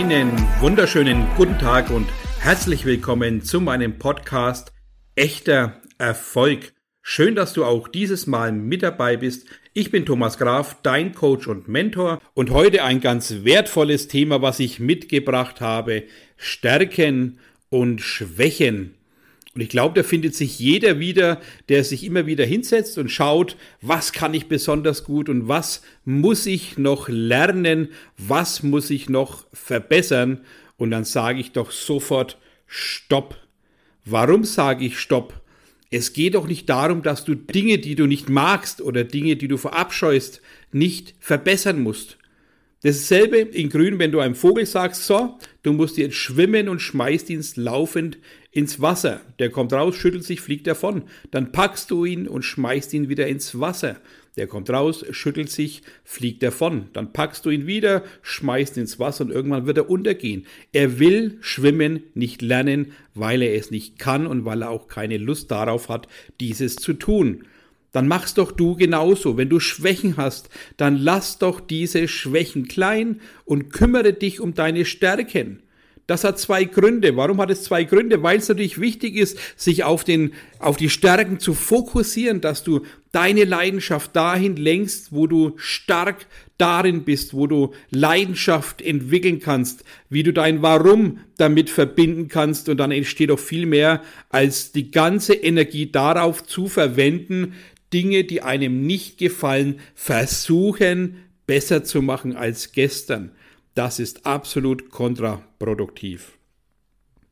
Einen wunderschönen guten Tag und herzlich willkommen zu meinem Podcast Echter Erfolg. Schön, dass du auch dieses Mal mit dabei bist. Ich bin Thomas Graf, dein Coach und Mentor und heute ein ganz wertvolles Thema, was ich mitgebracht habe. Stärken und Schwächen. Und ich glaube, da findet sich jeder wieder, der sich immer wieder hinsetzt und schaut, was kann ich besonders gut und was muss ich noch lernen, was muss ich noch verbessern. Und dann sage ich doch sofort, stopp. Warum sage ich stopp? Es geht doch nicht darum, dass du Dinge, die du nicht magst oder Dinge, die du verabscheust, nicht verbessern musst. Dasselbe in Grün, wenn du einem Vogel sagst, so, du musst jetzt schwimmen und schmeißt ihn laufend ins Wasser. Der kommt raus, schüttelt sich, fliegt davon. Dann packst du ihn und schmeißt ihn wieder ins Wasser. Der kommt raus, schüttelt sich, fliegt davon. Dann packst du ihn wieder, schmeißt ihn ins Wasser und irgendwann wird er untergehen. Er will schwimmen nicht lernen, weil er es nicht kann und weil er auch keine Lust darauf hat, dieses zu tun dann machst doch du genauso. Wenn du Schwächen hast, dann lass doch diese Schwächen klein und kümmere dich um deine Stärken. Das hat zwei Gründe. Warum hat es zwei Gründe? Weil es natürlich wichtig ist, sich auf, den, auf die Stärken zu fokussieren, dass du deine Leidenschaft dahin lenkst, wo du stark darin bist, wo du Leidenschaft entwickeln kannst, wie du dein Warum damit verbinden kannst und dann entsteht auch viel mehr, als die ganze Energie darauf zu verwenden, Dinge, die einem nicht gefallen, versuchen besser zu machen als gestern. Das ist absolut kontraproduktiv.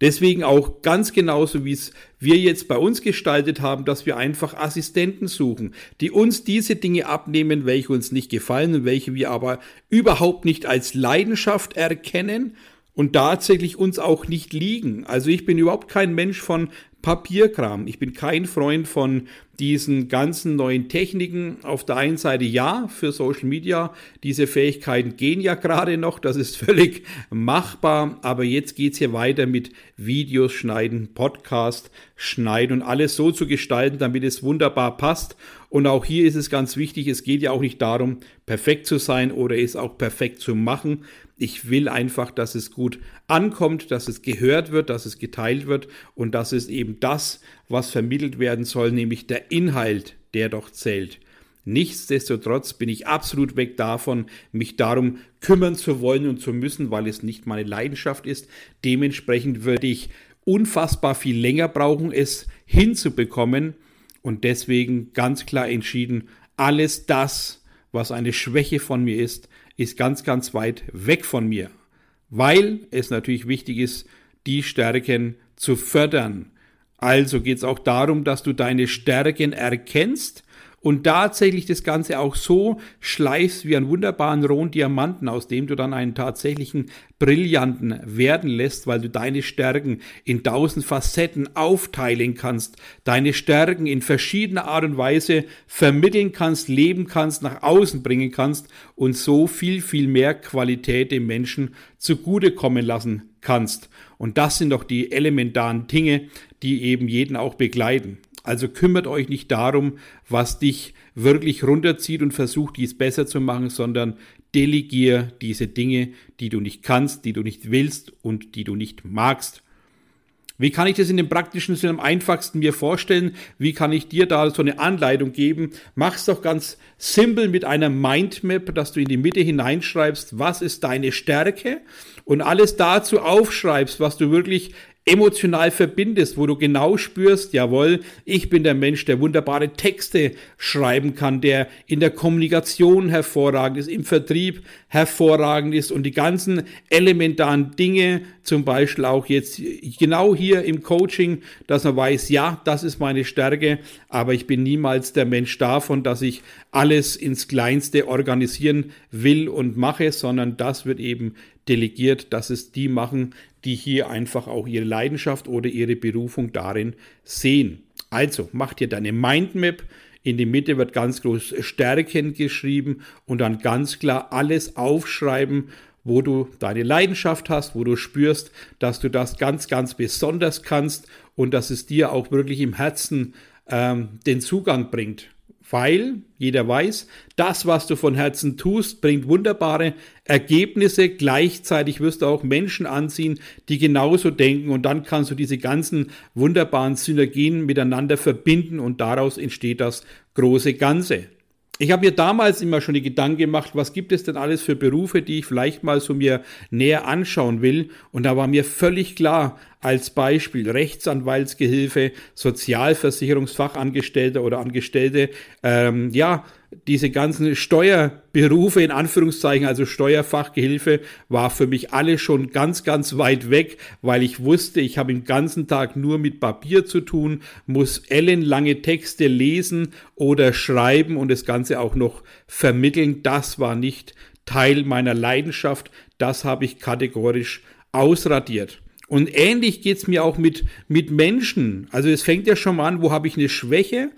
Deswegen auch ganz genauso, wie es wir jetzt bei uns gestaltet haben, dass wir einfach Assistenten suchen, die uns diese Dinge abnehmen, welche uns nicht gefallen und welche wir aber überhaupt nicht als Leidenschaft erkennen und tatsächlich uns auch nicht liegen. Also ich bin überhaupt kein Mensch von Papierkram. Ich bin kein Freund von diesen ganzen neuen Techniken. Auf der einen Seite ja, für Social Media. Diese Fähigkeiten gehen ja gerade noch. Das ist völlig machbar. Aber jetzt geht's hier weiter mit Videos schneiden, Podcast schneiden und alles so zu gestalten, damit es wunderbar passt. Und auch hier ist es ganz wichtig, es geht ja auch nicht darum, perfekt zu sein oder es auch perfekt zu machen. Ich will einfach, dass es gut ankommt, dass es gehört wird, dass es geteilt wird und dass es eben das, was vermittelt werden soll, nämlich der Inhalt, der doch zählt. Nichtsdestotrotz bin ich absolut weg davon, mich darum kümmern zu wollen und zu müssen, weil es nicht meine Leidenschaft ist. Dementsprechend würde ich unfassbar viel länger brauchen, es hinzubekommen und deswegen ganz klar entschieden, alles das, was eine Schwäche von mir ist, ist ganz, ganz weit weg von mir, weil es natürlich wichtig ist, die Stärken zu fördern. Also geht es auch darum, dass du deine Stärken erkennst und tatsächlich das Ganze auch so schleifst wie einen wunderbaren rohen Diamanten, aus dem du dann einen tatsächlichen Brillanten werden lässt, weil du deine Stärken in tausend Facetten aufteilen kannst, deine Stärken in verschiedener Art und Weise vermitteln kannst, leben kannst, nach außen bringen kannst und so viel, viel mehr Qualität dem Menschen zugutekommen lassen kannst. Und das sind doch die elementaren Dinge, die eben jeden auch begleiten. Also kümmert euch nicht darum, was dich wirklich runterzieht und versucht, dies besser zu machen, sondern delegier diese Dinge, die du nicht kannst, die du nicht willst und die du nicht magst. Wie kann ich das in dem praktischen Sinne am einfachsten mir vorstellen? Wie kann ich dir da so eine Anleitung geben? Mach's doch ganz simpel mit einer Mindmap, dass du in die Mitte hineinschreibst, was ist deine Stärke und alles dazu aufschreibst, was du wirklich emotional verbindest, wo du genau spürst, jawohl, ich bin der Mensch, der wunderbare Texte schreiben kann, der in der Kommunikation hervorragend ist, im Vertrieb hervorragend ist und die ganzen elementaren Dinge, zum Beispiel auch jetzt genau hier im Coaching, dass man weiß, ja, das ist meine Stärke, aber ich bin niemals der Mensch davon, dass ich alles ins Kleinste organisieren will und mache, sondern das wird eben delegiert, dass es die machen, die hier einfach auch ihre Leidenschaft oder ihre Berufung darin sehen. Also mach dir deine Mindmap. In die Mitte wird ganz groß Stärken geschrieben und dann ganz klar alles aufschreiben, wo du deine Leidenschaft hast, wo du spürst, dass du das ganz, ganz besonders kannst und dass es dir auch wirklich im Herzen ähm, den Zugang bringt weil jeder weiß, das, was du von Herzen tust, bringt wunderbare Ergebnisse. Gleichzeitig wirst du auch Menschen anziehen, die genauso denken und dann kannst du diese ganzen wunderbaren Synergien miteinander verbinden und daraus entsteht das große Ganze. Ich habe mir damals immer schon die Gedanken gemacht, was gibt es denn alles für Berufe, die ich vielleicht mal so mir näher anschauen will. Und da war mir völlig klar, als Beispiel Rechtsanwaltsgehilfe, Sozialversicherungsfachangestellte oder Angestellte, ähm, ja, diese ganzen Steuerberufe in Anführungszeichen, also Steuerfachgehilfe, war für mich alle schon ganz, ganz weit weg, weil ich wusste, ich habe den ganzen Tag nur mit Papier zu tun, muss ellenlange Texte lesen oder schreiben und das Ganze auch noch vermitteln. Das war nicht Teil meiner Leidenschaft. Das habe ich kategorisch ausradiert. Und ähnlich geht's mir auch mit, mit Menschen. Also es fängt ja schon mal an, wo habe ich eine Schwäche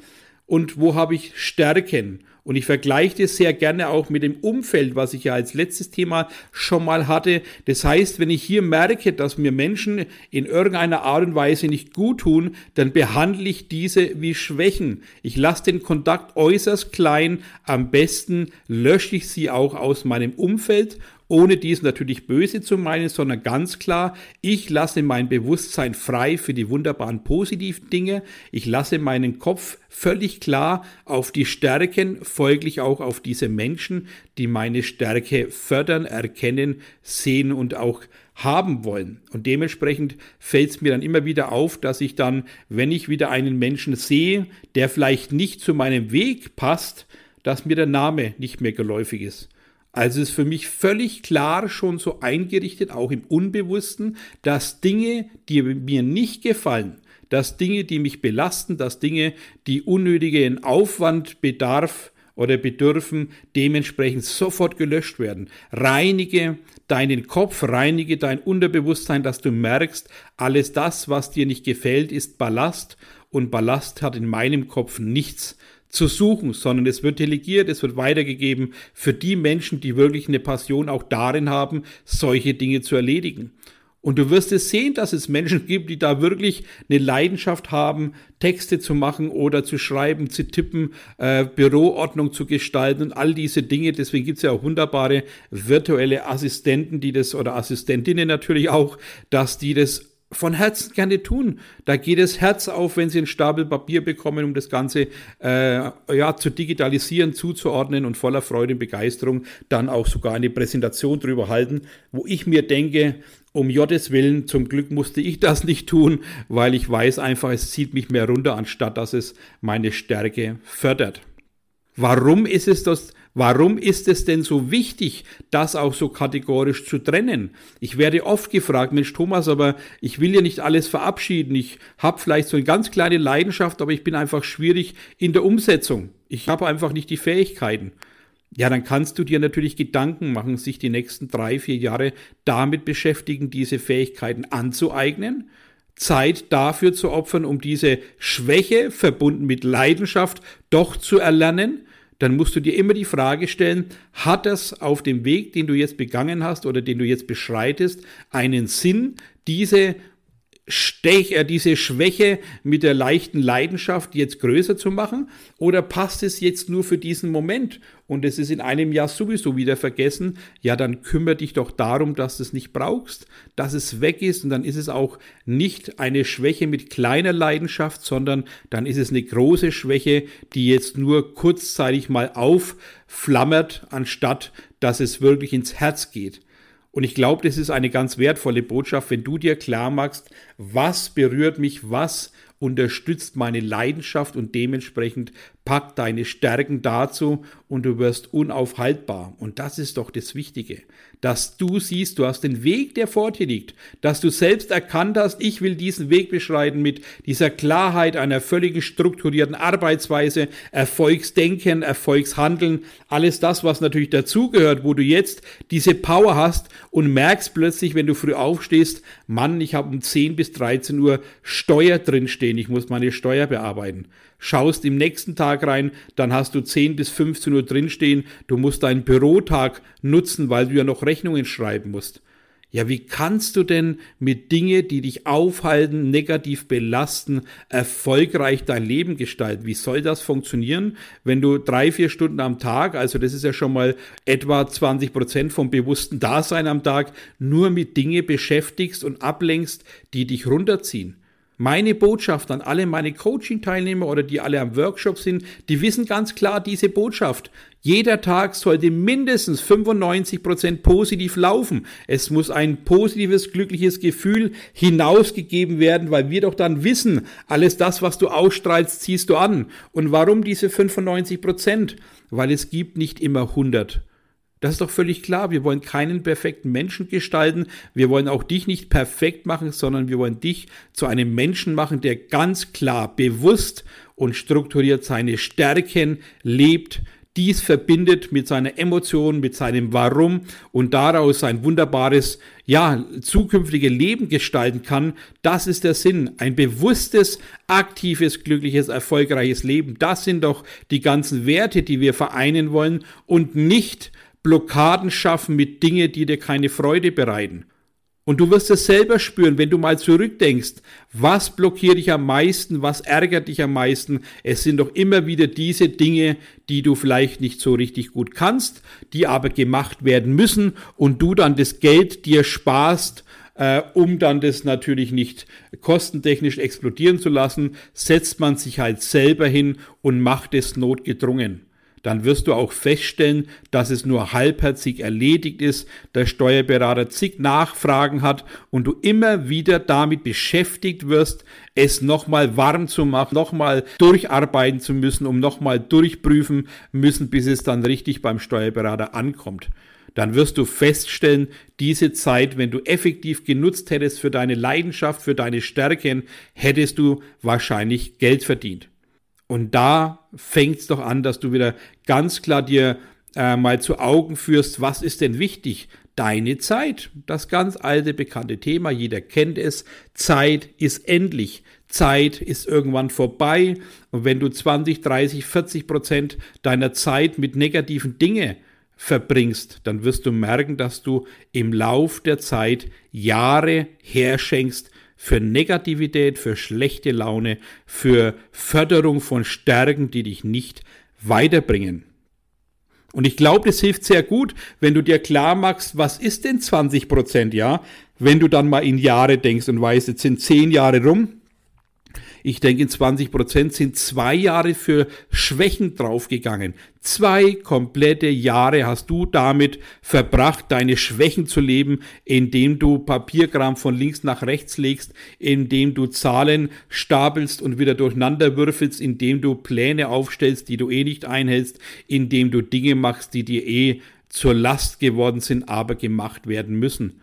und wo habe ich Stärken. Und ich vergleiche das sehr gerne auch mit dem Umfeld, was ich ja als letztes Thema schon mal hatte. Das heißt, wenn ich hier merke, dass mir Menschen in irgendeiner Art und Weise nicht gut tun, dann behandle ich diese wie Schwächen. Ich lasse den Kontakt äußerst klein. Am besten lösche ich sie auch aus meinem Umfeld ohne dies natürlich böse zu meinen, sondern ganz klar, ich lasse mein Bewusstsein frei für die wunderbaren positiven Dinge. Ich lasse meinen Kopf völlig klar auf die Stärken, folglich auch auf diese Menschen, die meine Stärke fördern, erkennen, sehen und auch haben wollen. Und dementsprechend fällt es mir dann immer wieder auf, dass ich dann, wenn ich wieder einen Menschen sehe, der vielleicht nicht zu meinem Weg passt, dass mir der Name nicht mehr geläufig ist. Also ist für mich völlig klar schon so eingerichtet, auch im Unbewussten, dass Dinge, die mir nicht gefallen, dass Dinge, die mich belasten, dass Dinge, die unnötigen Aufwand bedarf oder bedürfen, dementsprechend sofort gelöscht werden. Reinige deinen Kopf, reinige dein Unterbewusstsein, dass du merkst, alles das, was dir nicht gefällt, ist Ballast und Ballast hat in meinem Kopf nichts zu suchen, sondern es wird delegiert, es wird weitergegeben für die Menschen, die wirklich eine Passion auch darin haben, solche Dinge zu erledigen. Und du wirst es sehen, dass es Menschen gibt, die da wirklich eine Leidenschaft haben, Texte zu machen oder zu schreiben, zu tippen, äh, Büroordnung zu gestalten und all diese Dinge. Deswegen gibt es ja auch wunderbare virtuelle Assistenten, die das, oder Assistentinnen natürlich auch, dass die das von Herzen gerne tun. Da geht das Herz auf, wenn Sie einen Stapel Papier bekommen, um das Ganze äh, ja, zu digitalisieren, zuzuordnen und voller Freude und Begeisterung dann auch sogar eine Präsentation drüber halten, wo ich mir denke, um Gottes Willen, zum Glück musste ich das nicht tun, weil ich weiß einfach, es zieht mich mehr runter, anstatt dass es meine Stärke fördert. Warum ist es das? Warum ist es denn so wichtig, das auch so kategorisch zu trennen? Ich werde oft gefragt, Mensch Thomas, aber ich will ja nicht alles verabschieden. Ich habe vielleicht so eine ganz kleine Leidenschaft, aber ich bin einfach schwierig in der Umsetzung. Ich habe einfach nicht die Fähigkeiten. Ja, dann kannst du dir natürlich Gedanken machen, sich die nächsten drei, vier Jahre damit beschäftigen, diese Fähigkeiten anzueignen. Zeit dafür zu opfern, um diese Schwäche verbunden mit Leidenschaft doch zu erlernen dann musst du dir immer die Frage stellen, hat das auf dem Weg, den du jetzt begangen hast oder den du jetzt beschreitest, einen Sinn, diese Stech, äh, diese Schwäche mit der leichten Leidenschaft jetzt größer zu machen? Oder passt es jetzt nur für diesen Moment und es ist in einem Jahr sowieso wieder vergessen? Ja, dann kümmere dich doch darum, dass du es nicht brauchst, dass es weg ist und dann ist es auch nicht eine Schwäche mit kleiner Leidenschaft, sondern dann ist es eine große Schwäche, die jetzt nur kurzzeitig mal aufflammert, anstatt dass es wirklich ins Herz geht. Und ich glaube, das ist eine ganz wertvolle Botschaft, wenn du dir klar machst, was berührt mich, was unterstützt meine Leidenschaft und dementsprechend pack deine Stärken dazu und du wirst unaufhaltbar. Und das ist doch das Wichtige, dass du siehst, du hast den Weg, der vor dir liegt, dass du selbst erkannt hast, ich will diesen Weg beschreiten mit dieser Klarheit einer völlig strukturierten Arbeitsweise, Erfolgsdenken, Erfolgshandeln, alles das, was natürlich dazugehört, wo du jetzt diese Power hast und merkst plötzlich, wenn du früh aufstehst, Mann, ich habe um 10 bis 13 Uhr Steuer drinstehen, ich muss meine Steuer bearbeiten. Schaust im nächsten Tag rein, dann hast du 10 bis 15 Uhr drinstehen, du musst deinen Bürotag nutzen, weil du ja noch Rechnungen schreiben musst. Ja, wie kannst du denn mit Dinge, die dich aufhalten, negativ belasten, erfolgreich dein Leben gestalten? Wie soll das funktionieren, wenn du drei, vier Stunden am Tag, also das ist ja schon mal etwa 20 Prozent vom bewussten Dasein am Tag, nur mit Dinge beschäftigst und ablenkst, die dich runterziehen? Meine Botschaft an alle meine Coaching-Teilnehmer oder die alle am Workshop sind, die wissen ganz klar diese Botschaft. Jeder Tag sollte mindestens 95 Prozent positiv laufen. Es muss ein positives, glückliches Gefühl hinausgegeben werden, weil wir doch dann wissen, alles das, was du ausstrahlst, ziehst du an. Und warum diese 95%? Prozent? Weil es gibt nicht immer 100. Das ist doch völlig klar. Wir wollen keinen perfekten Menschen gestalten. Wir wollen auch dich nicht perfekt machen, sondern wir wollen dich zu einem Menschen machen, der ganz klar, bewusst und strukturiert seine Stärken lebt, dies verbindet mit seiner Emotion, mit seinem Warum und daraus ein wunderbares, ja, zukünftige Leben gestalten kann. Das ist der Sinn. Ein bewusstes, aktives, glückliches, erfolgreiches Leben. Das sind doch die ganzen Werte, die wir vereinen wollen und nicht Blockaden schaffen mit Dingen, die dir keine Freude bereiten. Und du wirst es selber spüren, wenn du mal zurückdenkst, was blockiert dich am meisten, was ärgert dich am meisten. Es sind doch immer wieder diese Dinge, die du vielleicht nicht so richtig gut kannst, die aber gemacht werden müssen und du dann das Geld dir sparst, äh, um dann das natürlich nicht kostentechnisch explodieren zu lassen, setzt man sich halt selber hin und macht es notgedrungen dann wirst du auch feststellen, dass es nur halbherzig erledigt ist, der Steuerberater zig Nachfragen hat und du immer wieder damit beschäftigt wirst, es nochmal warm zu machen, nochmal durcharbeiten zu müssen, um nochmal durchprüfen müssen, bis es dann richtig beim Steuerberater ankommt. Dann wirst du feststellen, diese Zeit, wenn du effektiv genutzt hättest für deine Leidenschaft, für deine Stärken, hättest du wahrscheinlich Geld verdient. Und da fängt es doch an, dass du wieder ganz klar dir äh, mal zu Augen führst, was ist denn wichtig? Deine Zeit. Das ganz alte, bekannte Thema, jeder kennt es. Zeit ist endlich. Zeit ist irgendwann vorbei. Und wenn du 20, 30, 40 Prozent deiner Zeit mit negativen Dingen verbringst, dann wirst du merken, dass du im Lauf der Zeit Jahre herschenkst, für Negativität, für schlechte Laune, für Förderung von Stärken, die dich nicht weiterbringen. Und ich glaube, das hilft sehr gut, wenn du dir klar machst, was ist denn 20 Prozent, ja? Wenn du dann mal in Jahre denkst und weißt, jetzt sind zehn Jahre rum, ich denke, in 20 Prozent sind zwei Jahre für Schwächen draufgegangen. Zwei komplette Jahre hast du damit verbracht, deine Schwächen zu leben, indem du Papierkram von links nach rechts legst, indem du Zahlen stapelst und wieder durcheinander würfelst, indem du Pläne aufstellst, die du eh nicht einhältst, indem du Dinge machst, die dir eh zur Last geworden sind, aber gemacht werden müssen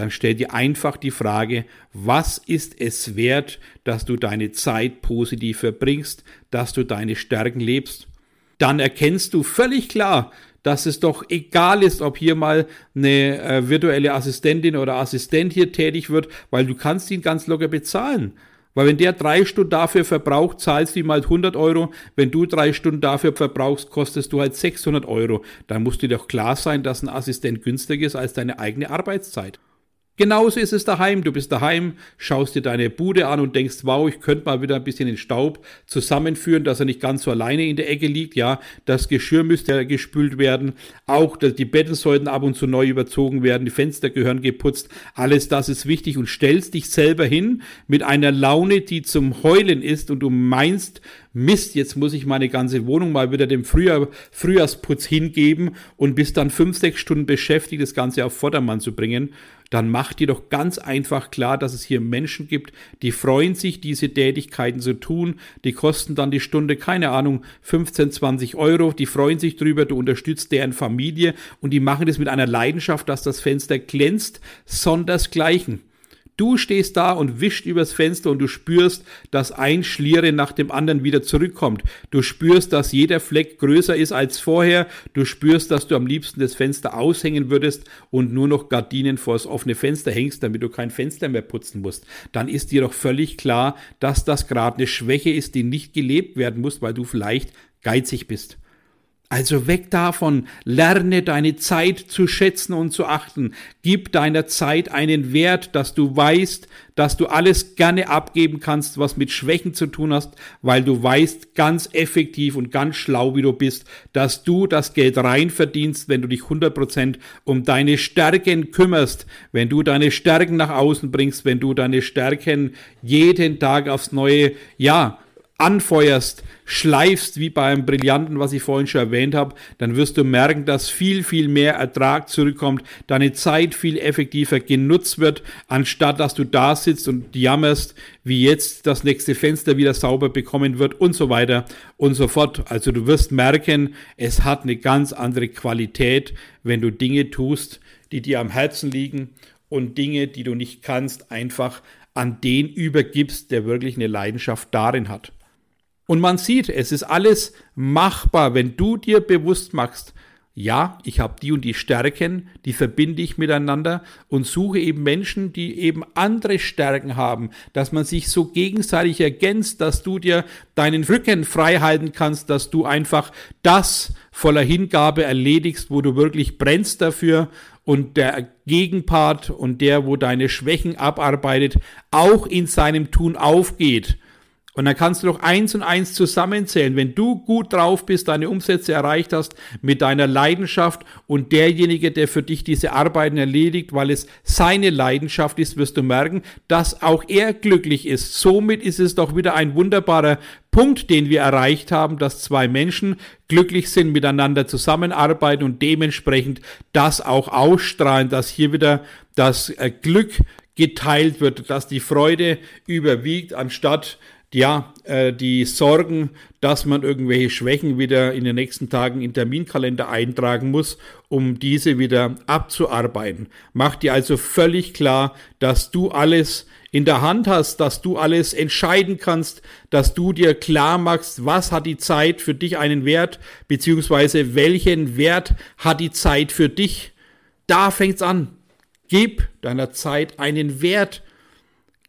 dann stell dir einfach die Frage, was ist es wert, dass du deine Zeit positiv verbringst, dass du deine Stärken lebst? Dann erkennst du völlig klar, dass es doch egal ist, ob hier mal eine äh, virtuelle Assistentin oder Assistent hier tätig wird, weil du kannst ihn ganz locker bezahlen. Weil wenn der drei Stunden dafür verbraucht, zahlst du ihm halt 100 Euro. Wenn du drei Stunden dafür verbrauchst, kostest du halt 600 Euro. Dann musst dir doch klar sein, dass ein Assistent günstiger ist als deine eigene Arbeitszeit. Genauso ist es daheim. Du bist daheim, schaust dir deine Bude an und denkst, wow, ich könnte mal wieder ein bisschen den Staub zusammenführen, dass er nicht ganz so alleine in der Ecke liegt. Ja, das Geschirr müsste gespült werden. Auch die Betten sollten ab und zu neu überzogen werden. Die Fenster gehören geputzt. Alles das ist wichtig und stellst dich selber hin mit einer Laune, die zum Heulen ist und du meinst, Mist, jetzt muss ich meine ganze Wohnung mal wieder dem Frühjahr, Frühjahrsputz hingeben und bist dann fünf, sechs Stunden beschäftigt, das Ganze auf Vordermann zu bringen dann mach dir doch ganz einfach klar, dass es hier Menschen gibt, die freuen sich, diese Tätigkeiten zu tun. Die kosten dann die Stunde, keine Ahnung, 15, 20 Euro. Die freuen sich drüber, du unterstützt deren Familie und die machen das mit einer Leidenschaft, dass das Fenster glänzt, sondersgleichen. Du stehst da und wischt übers Fenster und du spürst, dass ein Schliere nach dem anderen wieder zurückkommt. Du spürst, dass jeder Fleck größer ist als vorher. Du spürst, dass du am liebsten das Fenster aushängen würdest und nur noch Gardinen vor das offene Fenster hängst, damit du kein Fenster mehr putzen musst. Dann ist dir doch völlig klar, dass das gerade eine Schwäche ist, die nicht gelebt werden muss, weil du vielleicht geizig bist. Also weg davon, lerne deine Zeit zu schätzen und zu achten. Gib deiner Zeit einen Wert, dass du weißt, dass du alles gerne abgeben kannst, was mit Schwächen zu tun hast, weil du weißt ganz effektiv und ganz schlau, wie du bist, dass du das Geld rein verdienst, wenn du dich 100% um deine Stärken kümmerst, wenn du deine Stärken nach außen bringst, wenn du deine Stärken jeden Tag aufs Neue, ja, anfeuerst, schleifst wie beim Brillanten, was ich vorhin schon erwähnt habe, dann wirst du merken, dass viel, viel mehr Ertrag zurückkommt, deine Zeit viel effektiver genutzt wird, anstatt dass du da sitzt und jammerst, wie jetzt das nächste Fenster wieder sauber bekommen wird und so weiter und so fort. Also du wirst merken, es hat eine ganz andere Qualität, wenn du Dinge tust, die dir am Herzen liegen und Dinge, die du nicht kannst, einfach an den übergibst, der wirklich eine Leidenschaft darin hat. Und man sieht, es ist alles machbar, wenn du dir bewusst machst, ja, ich habe die und die Stärken, die verbinde ich miteinander und suche eben Menschen, die eben andere Stärken haben, dass man sich so gegenseitig ergänzt, dass du dir deinen Rücken frei halten kannst, dass du einfach das voller Hingabe erledigst, wo du wirklich brennst dafür und der Gegenpart und der, wo deine Schwächen abarbeitet, auch in seinem Tun aufgeht und dann kannst du doch eins und eins zusammenzählen. Wenn du gut drauf bist, deine Umsätze erreicht hast mit deiner Leidenschaft und derjenige, der für dich diese Arbeiten erledigt, weil es seine Leidenschaft ist, wirst du merken, dass auch er glücklich ist. Somit ist es doch wieder ein wunderbarer Punkt, den wir erreicht haben, dass zwei Menschen glücklich sind, miteinander zusammenarbeiten und dementsprechend das auch ausstrahlen, dass hier wieder das äh, Glück geteilt wird, dass die Freude überwiegt, anstatt ja, äh, die Sorgen, dass man irgendwelche Schwächen wieder in den nächsten Tagen in Terminkalender eintragen muss, um diese wieder abzuarbeiten. Mach dir also völlig klar, dass du alles in der Hand hast, dass du alles entscheiden kannst, dass du dir klar machst, was hat die Zeit für dich einen Wert, beziehungsweise welchen Wert hat die Zeit für dich. Da fängt's an. Gib deiner Zeit einen Wert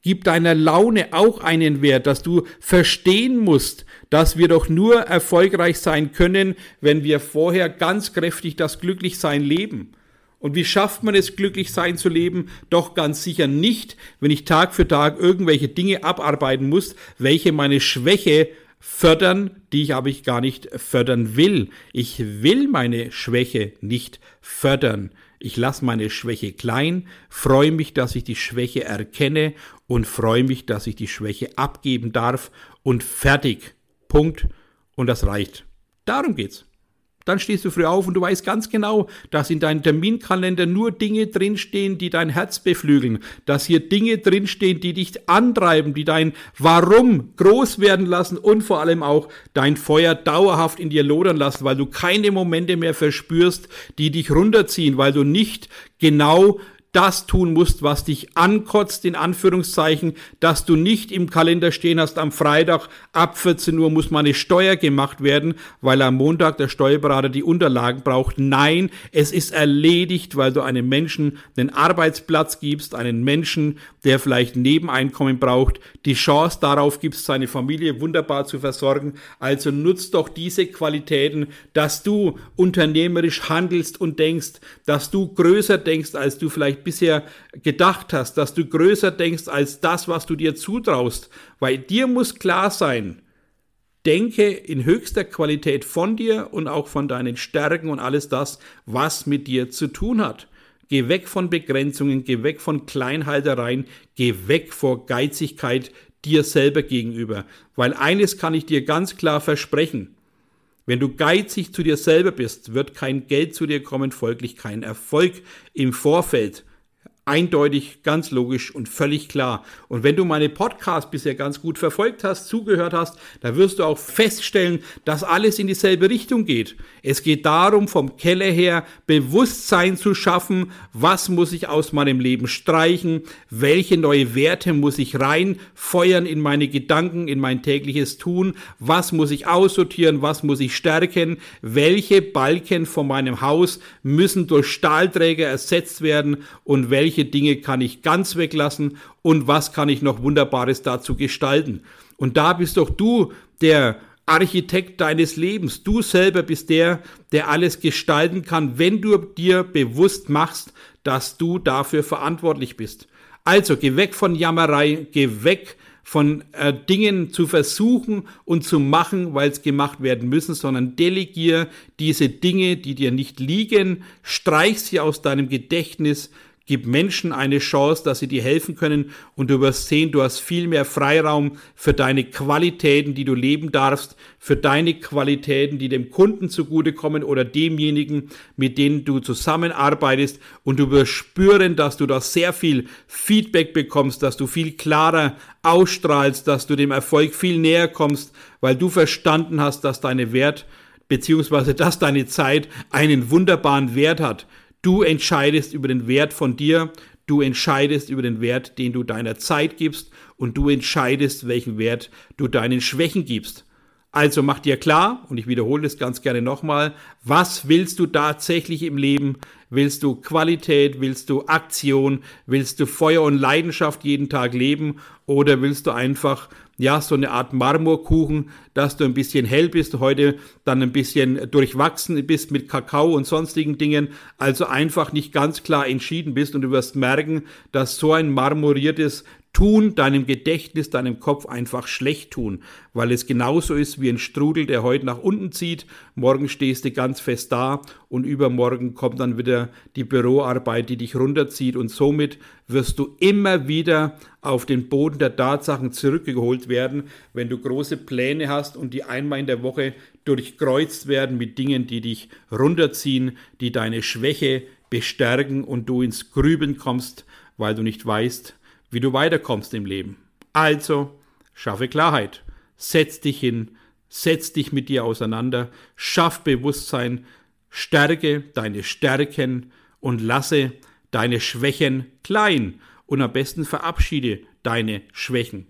Gib deiner Laune auch einen Wert, dass du verstehen musst, dass wir doch nur erfolgreich sein können, wenn wir vorher ganz kräftig das Glücklichsein leben. Und wie schafft man es, glücklich sein zu leben? Doch ganz sicher nicht, wenn ich Tag für Tag irgendwelche Dinge abarbeiten muss, welche meine Schwäche fördern, die ich aber ich gar nicht fördern will. Ich will meine Schwäche nicht fördern. Ich lasse meine Schwäche klein, freue mich, dass ich die Schwäche erkenne und freue mich, dass ich die Schwäche abgeben darf und fertig. Punkt. Und das reicht. Darum geht's. Dann stehst du früh auf und du weißt ganz genau, dass in deinem Terminkalender nur Dinge drinstehen, die dein Herz beflügeln, dass hier Dinge drinstehen, die dich antreiben, die dein Warum groß werden lassen und vor allem auch dein Feuer dauerhaft in dir lodern lassen, weil du keine Momente mehr verspürst, die dich runterziehen, weil du nicht genau das tun musst, was dich ankotzt, in Anführungszeichen, dass du nicht im Kalender stehen hast, am Freitag ab 14 Uhr muss meine Steuer gemacht werden, weil am Montag der Steuerberater die Unterlagen braucht. Nein, es ist erledigt, weil du einem Menschen den Arbeitsplatz gibst, einen Menschen, der vielleicht Nebeneinkommen braucht, die Chance darauf gibst, seine Familie wunderbar zu versorgen. Also nutzt doch diese Qualitäten, dass du unternehmerisch handelst und denkst, dass du größer denkst, als du vielleicht bisher gedacht hast, dass du größer denkst als das, was du dir zutraust, weil dir muss klar sein, denke in höchster Qualität von dir und auch von deinen Stärken und alles das, was mit dir zu tun hat. Geh weg von Begrenzungen, geh weg von Kleinhaltereien, geh weg vor Geizigkeit dir selber gegenüber. Weil eines kann ich dir ganz klar versprechen. Wenn du geizig zu dir selber bist, wird kein Geld zu dir kommen, folglich kein Erfolg im Vorfeld eindeutig, ganz logisch und völlig klar. Und wenn du meine Podcast bisher ganz gut verfolgt hast, zugehört hast, dann wirst du auch feststellen, dass alles in dieselbe Richtung geht. Es geht darum, vom Keller her Bewusstsein zu schaffen, was muss ich aus meinem Leben streichen, welche neue Werte muss ich reinfeuern in meine Gedanken, in mein tägliches Tun, was muss ich aussortieren, was muss ich stärken, welche Balken von meinem Haus müssen durch Stahlträger ersetzt werden und welche welche Dinge kann ich ganz weglassen und was kann ich noch Wunderbares dazu gestalten. Und da bist doch du der Architekt deines Lebens. Du selber bist der, der alles gestalten kann, wenn du dir bewusst machst, dass du dafür verantwortlich bist. Also geh weg von Jammerei, geh weg von äh, Dingen zu versuchen und zu machen, weil es gemacht werden müssen, sondern delegier diese Dinge, die dir nicht liegen, streich sie aus deinem Gedächtnis, Gib Menschen eine Chance, dass sie dir helfen können und du wirst sehen, du hast viel mehr Freiraum für deine Qualitäten, die du leben darfst, für deine Qualitäten, die dem Kunden zugutekommen oder demjenigen, mit denen du zusammenarbeitest und du wirst spüren, dass du da sehr viel Feedback bekommst, dass du viel klarer ausstrahlst, dass du dem Erfolg viel näher kommst, weil du verstanden hast, dass deine Wert beziehungsweise dass deine Zeit einen wunderbaren Wert hat. Du entscheidest über den Wert von dir, du entscheidest über den Wert, den du deiner Zeit gibst und du entscheidest, welchen Wert du deinen Schwächen gibst. Also mach dir klar, und ich wiederhole das ganz gerne nochmal, was willst du tatsächlich im Leben? Willst du Qualität? Willst du Aktion? Willst du Feuer und Leidenschaft jeden Tag leben? Oder willst du einfach ja, so eine Art Marmorkuchen, dass du ein bisschen hell bist, heute dann ein bisschen durchwachsen bist mit Kakao und sonstigen Dingen, also einfach nicht ganz klar entschieden bist und du wirst merken, dass so ein marmoriertes Tun deinem Gedächtnis, deinem Kopf einfach schlecht tun, weil es genauso ist wie ein Strudel, der heute nach unten zieht. Morgen stehst du ganz fest da und übermorgen kommt dann wieder die Büroarbeit, die dich runterzieht und somit wirst du immer wieder auf den Boden der Tatsachen zurückgeholt werden, wenn du große Pläne hast und die einmal in der Woche durchkreuzt werden mit Dingen, die dich runterziehen, die deine Schwäche bestärken und du ins Grübeln kommst, weil du nicht weißt, wie du weiterkommst im Leben. Also, schaffe Klarheit. Setz dich hin, setz dich mit dir auseinander, schaff Bewusstsein, stärke deine Stärken und lasse deine Schwächen klein und am besten verabschiede deine Schwächen.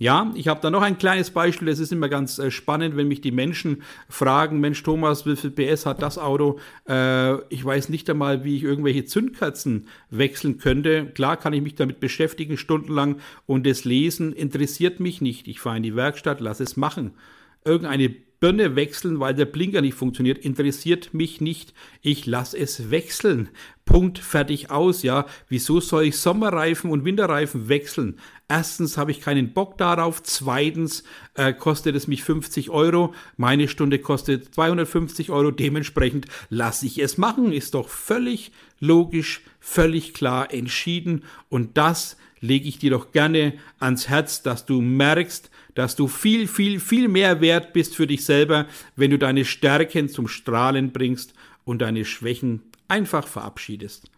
Ja, ich habe da noch ein kleines Beispiel. Es ist immer ganz äh, spannend, wenn mich die Menschen fragen, Mensch Thomas, wie viel PS hat das Auto? Äh, ich weiß nicht einmal, wie ich irgendwelche Zündkerzen wechseln könnte. Klar kann ich mich damit beschäftigen, stundenlang. Und das Lesen interessiert mich nicht. Ich fahre in die Werkstatt, lass es machen. Irgendeine Birne wechseln, weil der Blinker nicht funktioniert, interessiert mich nicht. Ich lasse es wechseln. Punkt, fertig aus, ja. Wieso soll ich Sommerreifen und Winterreifen wechseln? Erstens habe ich keinen Bock darauf. Zweitens äh, kostet es mich 50 Euro. Meine Stunde kostet 250 Euro. Dementsprechend lasse ich es machen. Ist doch völlig logisch, völlig klar entschieden. Und das lege ich dir doch gerne ans Herz, dass du merkst, dass du viel, viel, viel mehr wert bist für dich selber, wenn du deine Stärken zum Strahlen bringst und deine Schwächen einfach verabschiedest.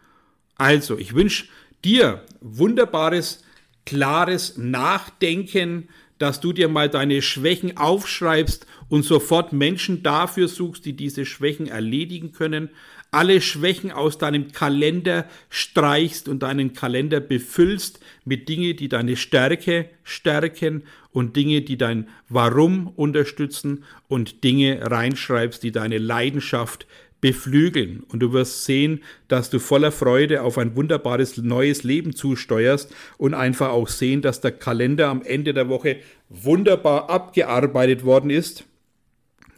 Also, ich wünsche dir wunderbares, klares Nachdenken, dass du dir mal deine Schwächen aufschreibst und sofort Menschen dafür suchst, die diese Schwächen erledigen können, alle Schwächen aus deinem Kalender streichst und deinen Kalender befüllst mit Dingen, die deine Stärke stärken und Dinge, die dein Warum unterstützen und Dinge reinschreibst, die deine Leidenschaft beflügeln. Und du wirst sehen, dass du voller Freude auf ein wunderbares neues Leben zusteuerst und einfach auch sehen, dass der Kalender am Ende der Woche wunderbar abgearbeitet worden ist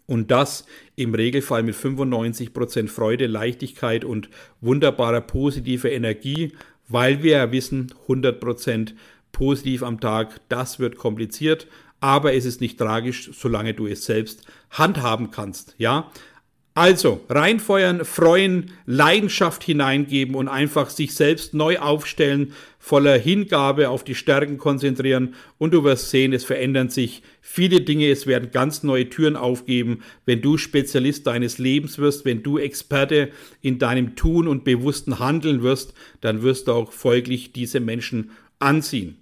und das im Regelfall mit 95% Freude, Leichtigkeit und wunderbarer positiver Energie, weil wir ja wissen, 100% positiv am Tag, das wird kompliziert, aber es ist nicht tragisch, solange du es selbst handhaben kannst, ja? Also, reinfeuern, freuen, Leidenschaft hineingeben und einfach sich selbst neu aufstellen, voller Hingabe auf die Stärken konzentrieren und du wirst sehen, es verändern sich viele Dinge, es werden ganz neue Türen aufgeben, wenn du Spezialist deines Lebens wirst, wenn du Experte in deinem Tun und bewussten Handeln wirst, dann wirst du auch folglich diese Menschen anziehen.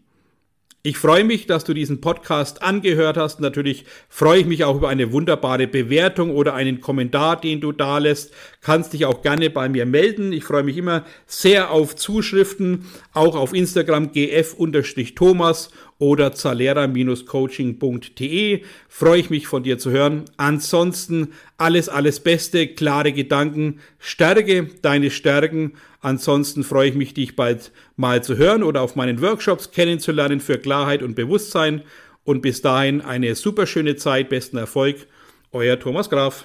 Ich freue mich, dass du diesen Podcast angehört hast. Natürlich freue ich mich auch über eine wunderbare Bewertung oder einen Kommentar, den du da lässt. Kannst dich auch gerne bei mir melden. Ich freue mich immer sehr auf Zuschriften, auch auf Instagram gf-thomas oder zalera-coaching.de. Freue ich mich von dir zu hören. Ansonsten alles, alles Beste, klare Gedanken, stärke deine Stärken Ansonsten freue ich mich, dich bald mal zu hören oder auf meinen Workshops kennenzulernen für Klarheit und Bewusstsein. und bis dahin eine super schöne Zeit, besten Erfolg. Euer Thomas Graf.